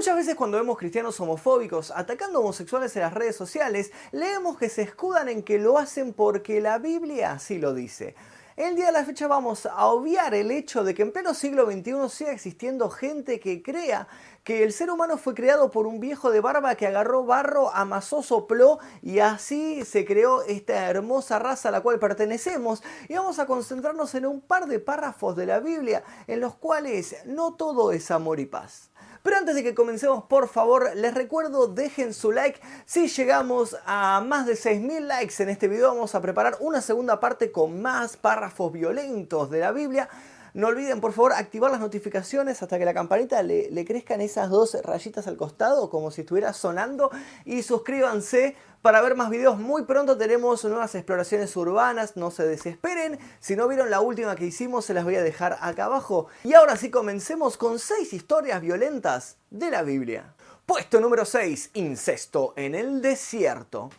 Muchas veces cuando vemos cristianos homofóbicos atacando homosexuales en las redes sociales, leemos que se escudan en que lo hacen porque la Biblia así lo dice. El día de la fecha vamos a obviar el hecho de que en pleno siglo XXI siga existiendo gente que crea que el ser humano fue creado por un viejo de barba que agarró barro, amasó, sopló y así se creó esta hermosa raza a la cual pertenecemos. Y vamos a concentrarnos en un par de párrafos de la Biblia en los cuales no todo es amor y paz. Antes de que comencemos, por favor, les recuerdo, dejen su like. Si llegamos a más de 6.000 likes en este video, vamos a preparar una segunda parte con más párrafos violentos de la Biblia. No olviden por favor activar las notificaciones hasta que la campanita le, crezcan esas dos rayitas al costado como si estuviera sonando y suscríbanse para ver más videos. Muy pronto tenemos nuevas exploraciones urbanas, no se desesperen. Si no vieron la última que hicimos se las voy a dejar acá abajo. Y ahora sí comencemos con 6 historias violentas de la Biblia. Puesto número 6, incesto en el desierto.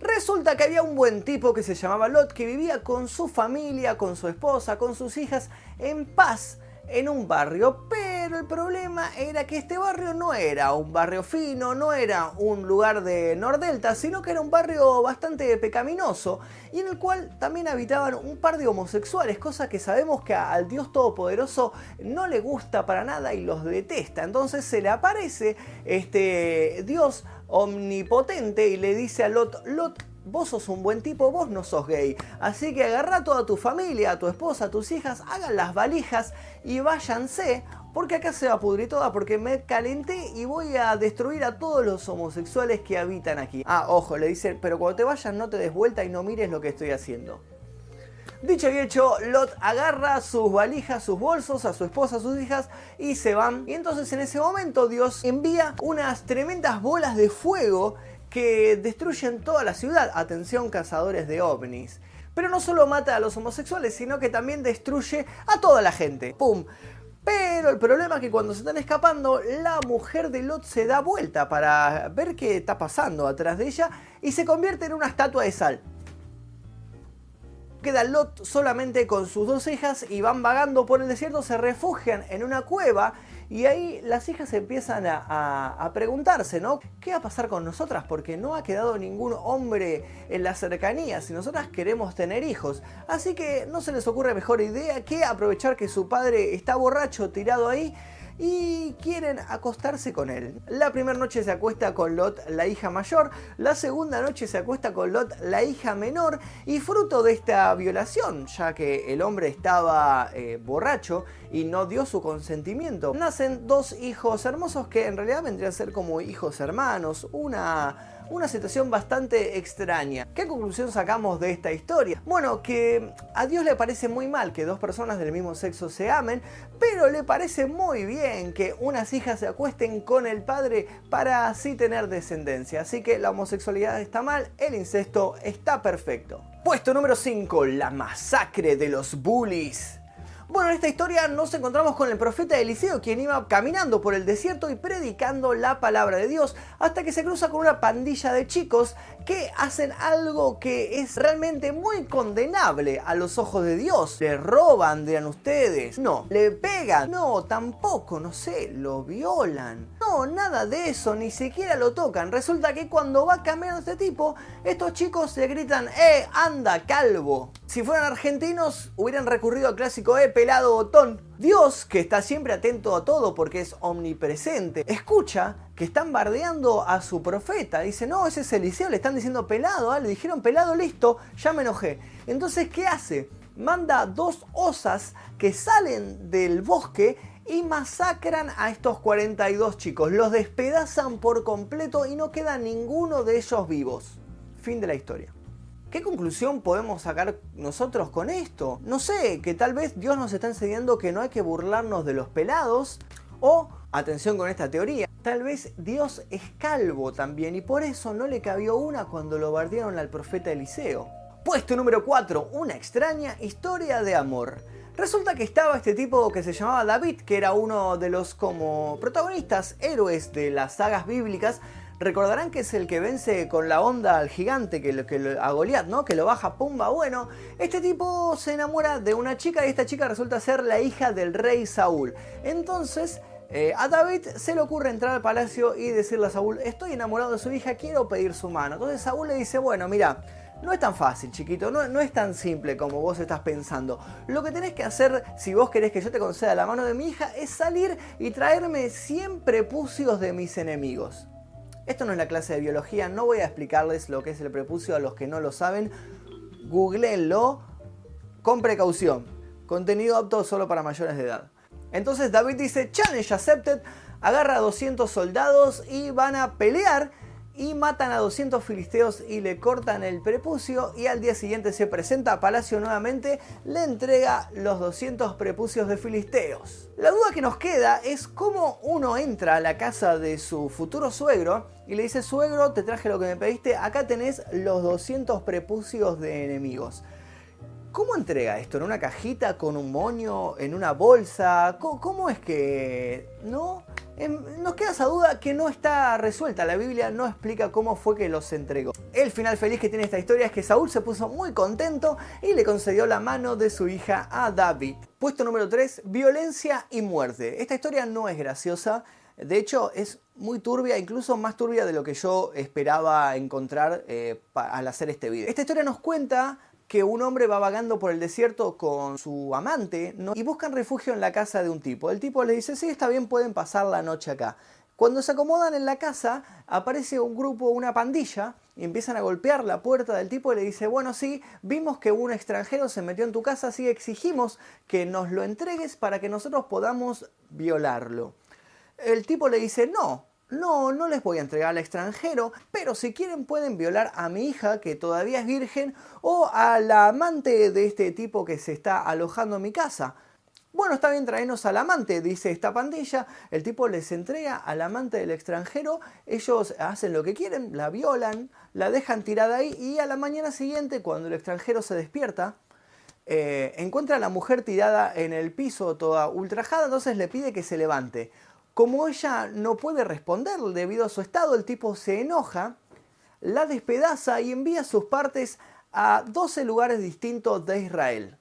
Resulta que había un buen tipo que se llamaba Lot que vivía con su familia, con su esposa, con sus hijas en paz en un barrio, pero el problema era que este barrio no era un barrio fino, no era un lugar de Nordelta, sino que era un barrio bastante pecaminoso y en el cual también habitaban un par de homosexuales, cosa que sabemos que al Dios Todopoderoso no le gusta para nada y los detesta. Entonces se le aparece este Dios omnipotente y le dice a Lot, Lot, vos sos un buen tipo, vos no sos gay. Así que agarra a toda tu familia, a tu esposa, a tus hijas, hagan las valijas y váyanse, porque acá se va a pudrir toda, porque me calenté y voy a destruir a todos los homosexuales que habitan aquí. Ah, ojo, le dice, pero cuando te vayas no te des vuelta y no mires lo que estoy haciendo. Dicho y hecho, Lot agarra sus valijas, sus bolsos, a su esposa, a sus hijas y se van. Y entonces en ese momento Dios envía unas tremendas bolas de fuego que destruyen toda la ciudad. Atención, cazadores de ovnis. Pero no solo mata a los homosexuales, sino que también destruye a toda la gente. ¡Pum! Pero el problema es que cuando se están escapando, la mujer de Lot se da vuelta para ver qué está pasando atrás de ella y se convierte en una estatua de sal. Queda Lot solamente con sus dos hijas y van vagando por el desierto, se refugian en una cueva y ahí las hijas empiezan a, preguntarse, ¿no? ¿Qué va a pasar con nosotras? Porque no ha quedado ningún hombre en la cercanía si nosotras queremos tener hijos. Así que no se les ocurre mejor idea que aprovechar que su padre está borracho tirado ahí y quieren acostarse con él. La primera noche se acuesta con Lot, la hija mayor, la segunda noche se acuesta con Lot, la hija menor, y fruto de esta violación, ya que el hombre estaba eh, borracho y no dio su consentimiento, nacen dos hijos hermosos que en realidad vendrían a ser como hijos hermanos, una una situación bastante extraña. ¿Qué conclusión sacamos de esta historia? Bueno, que a Dios le parece muy mal que dos personas del mismo sexo se amen, pero le parece muy bien que unas hijas se acuesten con el padre para así tener descendencia. Así que la homosexualidad está mal, el incesto está perfecto. Puesto número 5, la masacre de los bullies. Bueno, en esta historia nos encontramos con el profeta Eliseo, quien iba caminando por el desierto y predicando la palabra de Dios, hasta que se cruza con una pandilla de chicos que hacen algo que es realmente muy condenable a los ojos de Dios. Le roban, dirán ustedes. No, le pegan. No, tampoco, no sé, lo violan. No, nada de eso, ni siquiera lo tocan. Resulta que cuando va cambiando este tipo, estos chicos le gritan, ¡eh, anda, calvo! Si fueran argentinos, hubieran recurrido al clásico, ¡eh, pelado botón! Dios, que está siempre atento a todo porque es omnipresente, escucha que están bardeando a su profeta. Dice, no, ese es Eliseo, le están diciendo pelado, ah, le dijeron pelado, listo, ya me enojé. Entonces, ¿qué hace? Manda dos osas que salen del bosque y masacran a estos 42 chicos. Los despedazan por completo y no queda ninguno de ellos vivos. Fin de la historia. ¿Qué conclusión podemos sacar nosotros con esto? No sé, que tal vez Dios nos está enseñando que no hay que burlarnos de los pelados o, atención con esta teoría, tal vez Dios es calvo también y por eso no le cabió una cuando lo bardearon al profeta Eliseo. Puesto número 4, una extraña historia de amor. Resulta que estaba este tipo que se llamaba David, que era uno de los como protagonistas, héroes de las sagas bíblicas, Recordarán que es el que vence con la onda al gigante, que, que a Goliat, ¿no? Que lo baja pumba. Bueno, este tipo se enamora de una chica y esta chica resulta ser la hija del rey Saúl. Entonces Eh, a David se le ocurre entrar al palacio y decirle a Saúl, estoy enamorado de su hija, quiero pedir su mano. Entonces Saúl le dice, bueno, mira, no es tan fácil, chiquito, no, es tan simple como vos estás pensando. Lo que tenés que hacer, si vos querés que yo te conceda la mano de mi hija, es salir y traerme 100 prepucios de mis enemigos. Esto no es la clase de biología, no voy a explicarles lo que es el prepucio a los que no lo saben. Googleenlo con precaución. Contenido apto solo para mayores de edad. Entonces David dice, challenge accepted, agarra a 200 soldados y van a pelear y matan a 200 filisteos y le cortan el prepucio y al día siguiente se presenta a Palacio nuevamente, le entrega los 200 prepucios de filisteos. La duda que nos queda es cómo uno entra a la casa de su futuro suegro y le dice, suegro, te traje lo que me pediste, acá tenés los 200 prepucios de enemigos. ¿Cómo entrega esto? ¿En una cajita, con un moño, en una bolsa? ¿Cómo, es que.? ¿No? Em, nos queda esa duda que no está resuelta. La Biblia no explica cómo fue que los entregó. El final feliz que tiene esta historia es que Saúl se puso muy contento y le concedió la mano de su hija a David. Puesto número 3, violencia y muerte. Esta historia no es graciosa. De hecho, es muy turbia, incluso más turbia de lo que yo esperaba encontrar eh, al hacer este video. Esta historia nos cuenta que un hombre va vagando por el desierto con su amante y buscan refugio en la casa de un tipo. El tipo le dice, sí, está bien, pueden pasar la noche acá. Cuando se acomodan en la casa, aparece un grupo, una pandilla, y empiezan a golpear la puerta del tipo y le dice, bueno, sí, vimos que un extranjero se metió en tu casa, así exigimos que nos lo entregues para que nosotros podamos violarlo. El tipo le dice, no, no, no les voy a entregar al extranjero, pero si quieren pueden violar a mi hija que todavía es virgen o a la amante de este tipo que se está alojando en mi casa. Bueno, está bien, traernos al amante, dice esta pandilla. El tipo les entrega al amante del extranjero, ellos hacen lo que quieren, la violan, la dejan tirada ahí y a la mañana siguiente, cuando el extranjero se despierta, eh, encuentra a la mujer tirada en el piso, toda ultrajada, entonces le pide que se levante. Como ella no puede responder debido a su estado, el tipo se enoja, la despedaza y envía sus partes a 12 lugares distintos de Israel.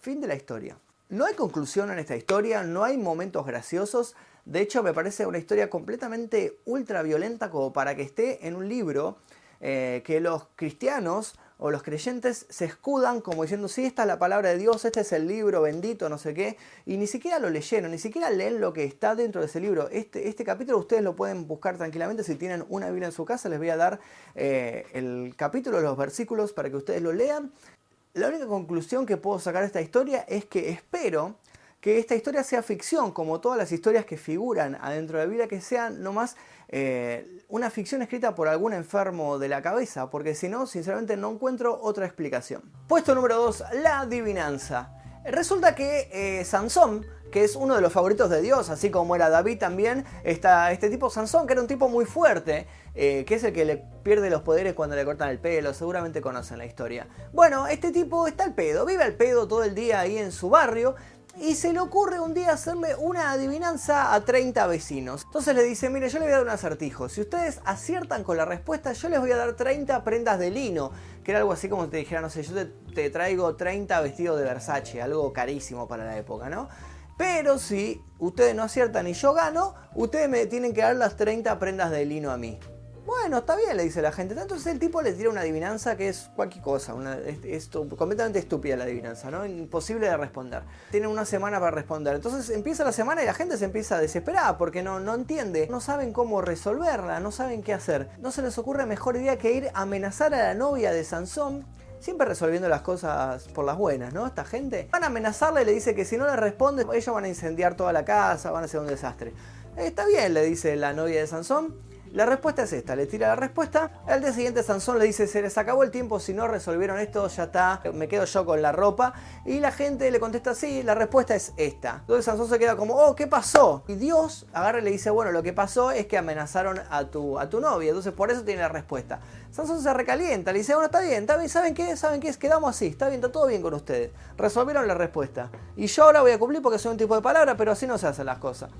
Fin de la historia. No hay conclusión en esta historia, no hay momentos graciosos. De hecho, me parece una historia completamente ultra violenta como para que esté en un libro eh, que los cristianos o los creyentes se escudan como diciendo, sí, esta es la palabra de Dios, este es el libro bendito, no sé qué, y ni siquiera lo leyeron, ni siquiera leen lo que está dentro de ese libro. Este, este capítulo ustedes lo pueden buscar tranquilamente, si tienen una Biblia en su casa, les voy a dar eh, el capítulo, los versículos para que ustedes lo lean. La única conclusión que puedo sacar de esta historia es que espero que esta historia sea ficción, como todas las historias que figuran adentro de la Biblia, que sean nomás eh, una ficción escrita por algún enfermo de la cabeza, porque si no, sinceramente no encuentro otra explicación. Puesto número 2, la adivinanza. Resulta que eh, Sansón, que es uno de los favoritos de Dios, así como era David también, está este tipo Sansón, que era un tipo muy fuerte, eh, que es el que le pierde los poderes cuando le cortan el pelo, seguramente conocen la historia. Bueno, este tipo está al pedo, vive al pedo todo el día ahí en su barrio, y se le ocurre un día hacerle una adivinanza a 30 vecinos. Entonces le dice, mire, yo le voy a dar un acertijo. Si ustedes aciertan con la respuesta, yo les voy a dar 30 prendas de lino. Que era algo así como te dijera, no sé, yo te, traigo 30 vestidos de Versace, algo carísimo para la época, ¿no? Pero si ustedes no aciertan y yo gano, ustedes me tienen que dar las 30 prendas de lino a mí. Bueno, está bien, le dice la gente. Entonces el tipo le tira una adivinanza que es cualquier cosa, una, es, completamente estúpida la adivinanza, ¿no? Imposible de responder. Tienen una semana para responder. Entonces empieza la semana y la gente se empieza a desesperar porque no, entiende, no saben cómo resolverla, no saben qué hacer. No se les ocurre mejor idea que ir a amenazar a la novia de Sansón siempre resolviendo las cosas por las buenas, ¿no? Esta gente van a amenazarle y le dice que si no le responde, ellos van a incendiar toda la casa, van a hacer un desastre. Está bien, le dice la novia de Sansón. La respuesta es esta, le tira la respuesta. Al día siguiente Sansón le dice, se les acabó el tiempo, si no resolvieron esto, ya está, me quedo yo con la ropa. Y la gente le contesta, sí, la respuesta es esta. Entonces Sansón se queda como, oh, ¿qué pasó? Y Dios agarra y le dice, bueno, lo que pasó es que amenazaron a tu, a tu novia, entonces por eso tiene la respuesta. Sansón se recalienta, le dice, bueno, está bien, está bien, ¿saben qué? ¿Saben qué? Quedamos así, está bien, está todo bien con ustedes. Resolvieron la respuesta. Y yo ahora voy a cumplir porque soy un tipo de palabra, pero así no se hacen las cosas.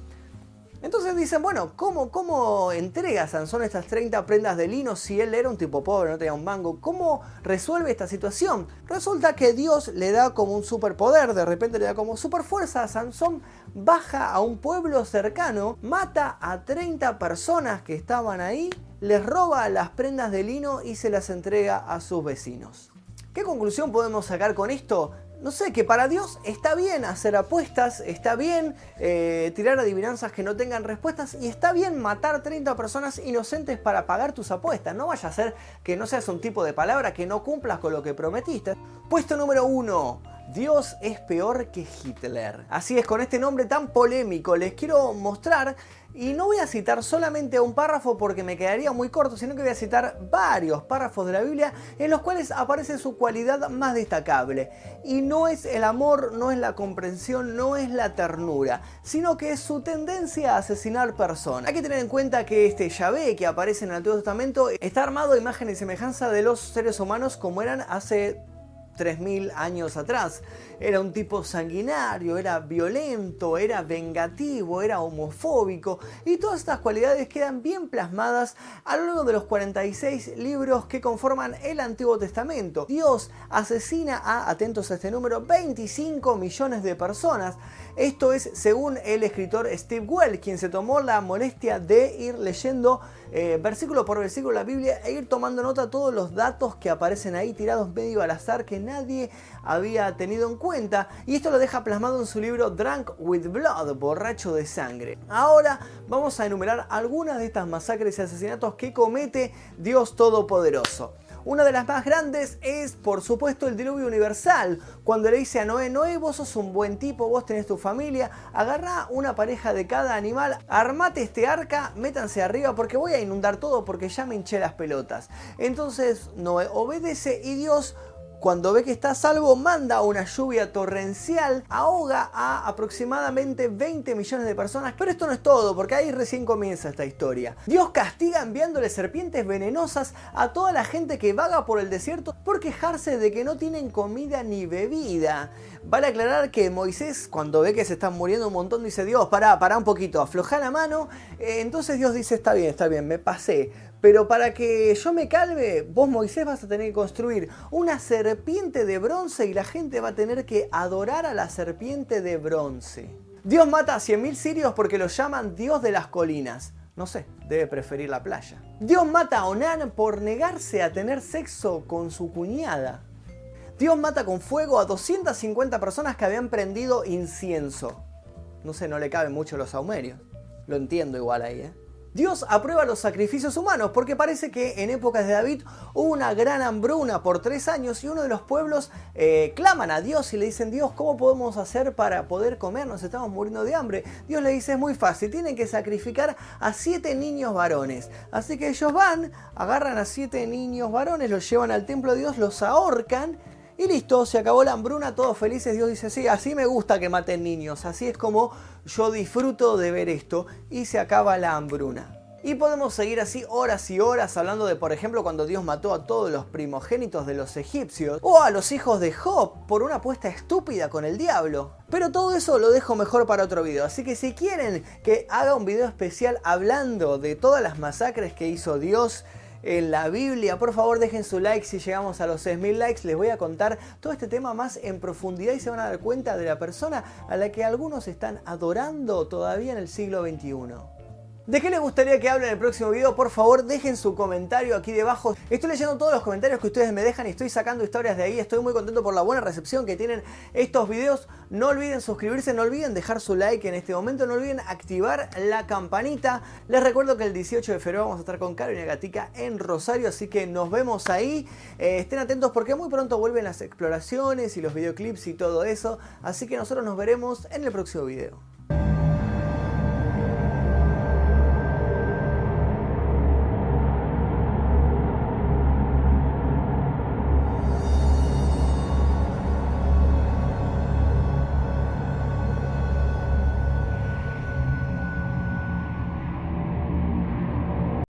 Entonces dicen, bueno, ¿cómo, ¿cómo entrega Sansón estas 30 prendas de lino si él era un tipo pobre, no tenía un mango? ¿Cómo resuelve esta situación? Resulta que Dios le da como un superpoder, de repente le da como superfuerza a Sansón, baja a un pueblo cercano, mata a 30 personas que estaban ahí, les roba las prendas de lino y se las entrega a sus vecinos. ¿Qué conclusión podemos sacar con esto? No sé, que para Dios está bien hacer apuestas, está bien eh, tirar adivinanzas que no tengan respuestas y está bien matar 30 personas inocentes para pagar tus apuestas. No vaya a ser que no seas un tipo de palabra que no cumplas con lo que prometiste. Puesto número uno. Dios es peor que Hitler. Así es, con este nombre tan polémico les quiero mostrar y no voy a citar solamente un párrafo porque me quedaría muy corto, sino que voy a citar varios párrafos de la Biblia en los cuales aparece su cualidad más destacable. Y no es el amor, no es la comprensión, no es la ternura, sino que es su tendencia a asesinar personas. Hay que tener en cuenta que este Yahvé que aparece en el Antiguo Testamento está armado a imagen y semejanza de los seres humanos como eran hace 3.000 años atrás. Era un tipo sanguinario, era violento, era vengativo, era homofóbico y todas estas cualidades quedan bien plasmadas a lo largo de los 46 libros que conforman el Antiguo Testamento. Dios asesina a, atentos a este número, 25 millones de personas. Esto es según el escritor Steve Well, quien se tomó la molestia de ir leyendo eh, versículo por versículo la Biblia e ir tomando nota todos los datos que aparecen ahí tirados medio al azar que nadie había tenido en cuenta y esto lo deja plasmado en su libro Drunk with Blood, borracho de sangre. Ahora vamos a enumerar algunas de estas masacres y asesinatos que comete Dios Todopoderoso. Una de las más grandes es, por supuesto, el diluvio universal. Cuando le dice a Noé, Noé, vos sos un buen tipo, vos tenés tu familia, agarrá una pareja de cada animal, armate este arca, métanse arriba porque voy a inundar todo porque ya me hinché las pelotas. Entonces Noé obedece y Dios cuando ve que está salvo, manda una lluvia torrencial, ahoga a aproximadamente 20 millones de personas. Pero esto no es todo, porque ahí recién comienza esta historia. Dios castiga enviándole serpientes venenosas a toda la gente que vaga por el desierto por quejarse de que no tienen comida ni bebida. Vale aclarar que Moisés, cuando ve que se están muriendo un montón, dice: Dios, pará, pará un poquito, afloja la mano. Eh, entonces Dios dice: Está bien, está bien, me pasé. Pero para que yo me calve, vos Moisés vas a tener que construir una serpiente de bronce y la gente va a tener que adorar a la serpiente de bronce. Dios mata a 100.000 sirios porque lo llaman Dios de las colinas. No sé, debe preferir la playa. Dios mata a Onan por negarse a tener sexo con su cuñada. Dios mata con fuego a 250 personas que habían prendido incienso. No sé, no le caben mucho los saumerios. Lo entiendo igual ahí, ¿eh? Dios aprueba los sacrificios humanos porque parece que en épocas de David hubo una gran hambruna por tres años y uno de los pueblos eh, claman a Dios y le dicen, Dios, ¿cómo podemos hacer para poder comer? Nos estamos muriendo de hambre. Dios le dice, es muy fácil, tienen que sacrificar a siete niños varones. Así que ellos van, agarran a siete niños varones, los llevan al templo de Dios, los ahorcan y listo, se acabó la hambruna, todos felices. Dios dice, sí, así me gusta que maten niños, así es como yo disfruto de ver esto y se acaba la hambruna. Y podemos seguir así horas y horas hablando de, por ejemplo, cuando Dios mató a todos los primogénitos de los egipcios o a los hijos de Job por una apuesta estúpida con el diablo. Pero todo eso lo dejo mejor para otro video, así que si quieren que haga un video especial hablando de todas las masacres que hizo Dios, en la Biblia. Por favor dejen su like si llegamos a los 6.000 likes. Les voy a contar todo este tema más en profundidad y se van a dar cuenta de la persona a la que algunos están adorando todavía en el siglo XXI. ¿De qué les gustaría que hable en el próximo video? Por favor, dejen su comentario aquí debajo. Estoy leyendo todos los comentarios que ustedes me dejan y estoy sacando historias de ahí. Estoy muy contento por la buena recepción que tienen estos videos. No olviden suscribirse, no olviden dejar su like en este momento, no olviden activar la campanita. Les recuerdo que el 18 de febrero vamos a estar con Carolina Gatica en Rosario, así que nos vemos ahí. Eh, estén atentos porque muy pronto vuelven las exploraciones y los videoclips y todo eso. Así que nosotros nos veremos en el próximo video.